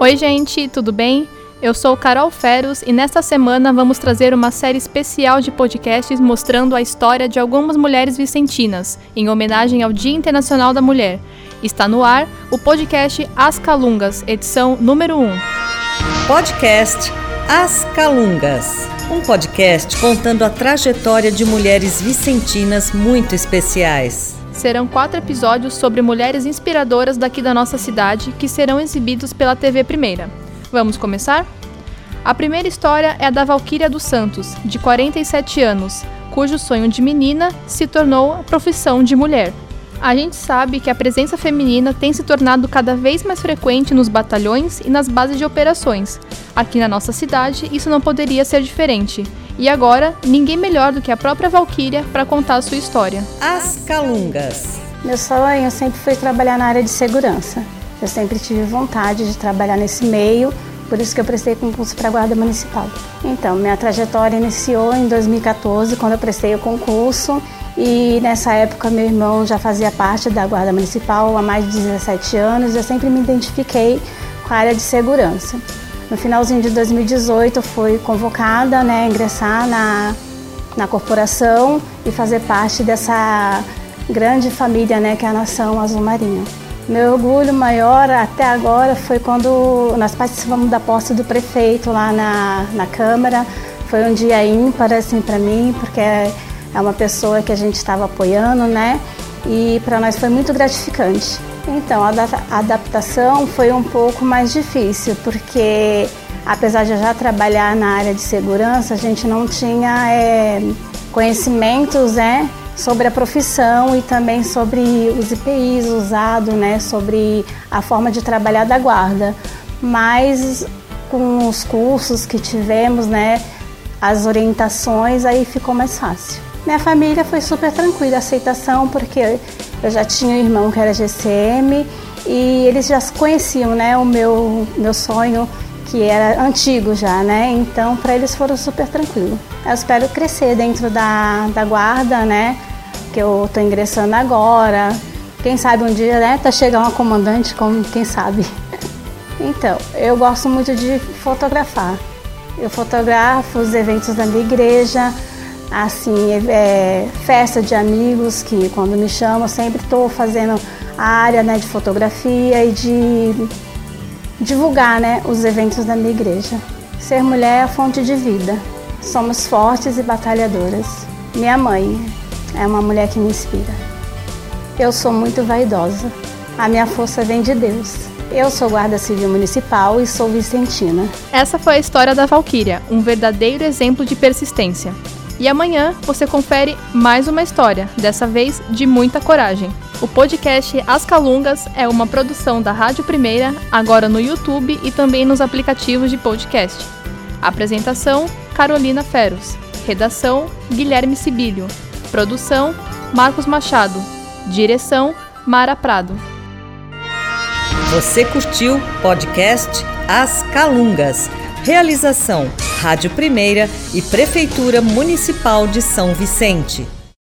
Oi, gente, tudo bem? Eu sou Carol Feros e nesta semana vamos trazer uma série especial de podcasts mostrando a história de algumas mulheres vicentinas, em homenagem ao Dia Internacional da Mulher. Está no ar o podcast As Calungas, edição número 1. Podcast As Calungas. Um podcast contando a trajetória de mulheres vicentinas muito especiais serão quatro episódios sobre mulheres inspiradoras daqui da nossa cidade que serão exibidos pela TV Primeira. Vamos começar? A primeira história é a da Valquíria dos Santos, de 47 anos, cujo sonho de menina se tornou a profissão de mulher. A gente sabe que a presença feminina tem se tornado cada vez mais frequente nos batalhões e nas bases de operações. Aqui na nossa cidade, isso não poderia ser diferente. E agora, ninguém melhor do que a própria Valquíria para contar a sua história. As Calungas. Meu sonho sempre foi trabalhar na área de segurança. Eu sempre tive vontade de trabalhar nesse meio, por isso que eu prestei concurso para a Guarda Municipal. Então, minha trajetória iniciou em 2014, quando eu prestei o concurso, e nessa época meu irmão já fazia parte da Guarda Municipal há mais de 17 anos, eu sempre me identifiquei com a área de segurança. No finalzinho de 2018 fui convocada né, a ingressar na, na corporação e fazer parte dessa grande família né, que é a Nação Azul Marinho. Meu orgulho maior até agora foi quando nós participamos da posse do prefeito lá na, na Câmara. Foi um dia ímpar assim, para mim, porque é uma pessoa que a gente estava apoiando, né? E para nós foi muito gratificante. Então, a adaptação foi um pouco mais difícil, porque apesar de eu já trabalhar na área de segurança, a gente não tinha é, conhecimentos né, sobre a profissão e também sobre os IPIs usados, né, sobre a forma de trabalhar da guarda. Mas com os cursos que tivemos, né, as orientações, aí ficou mais fácil. Minha família foi super tranquila, a aceitação, porque eu já tinha um irmão que era GCM e eles já conheciam, né, o meu meu sonho que era antigo já, né? Então para eles foram super tranquilo. Eu espero crescer dentro da, da guarda, né? Que eu tô ingressando agora. Quem sabe um dia, né? Tá chegar uma comandante, como quem sabe. Então, eu gosto muito de fotografar. Eu fotografo os eventos da minha igreja, assim, é, festa de amigos que quando me chamam sempre estou fazendo a área né, de fotografia e de divulgar né, os eventos da minha igreja. Ser mulher é fonte de vida. Somos fortes e batalhadoras. Minha mãe é uma mulher que me inspira. Eu sou muito vaidosa. A minha força vem de Deus. Eu sou guarda civil municipal e sou vicentina. Essa foi a história da Valquíria, um verdadeiro exemplo de persistência. E amanhã você confere mais uma história, dessa vez de muita coragem. O podcast As Calungas é uma produção da Rádio Primeira, agora no YouTube e também nos aplicativos de podcast. Apresentação: Carolina Feros. Redação: Guilherme Sibílio. Produção: Marcos Machado. Direção: Mara Prado. Você curtiu podcast As Calungas? Realização Rádio Primeira e Prefeitura Municipal de São Vicente.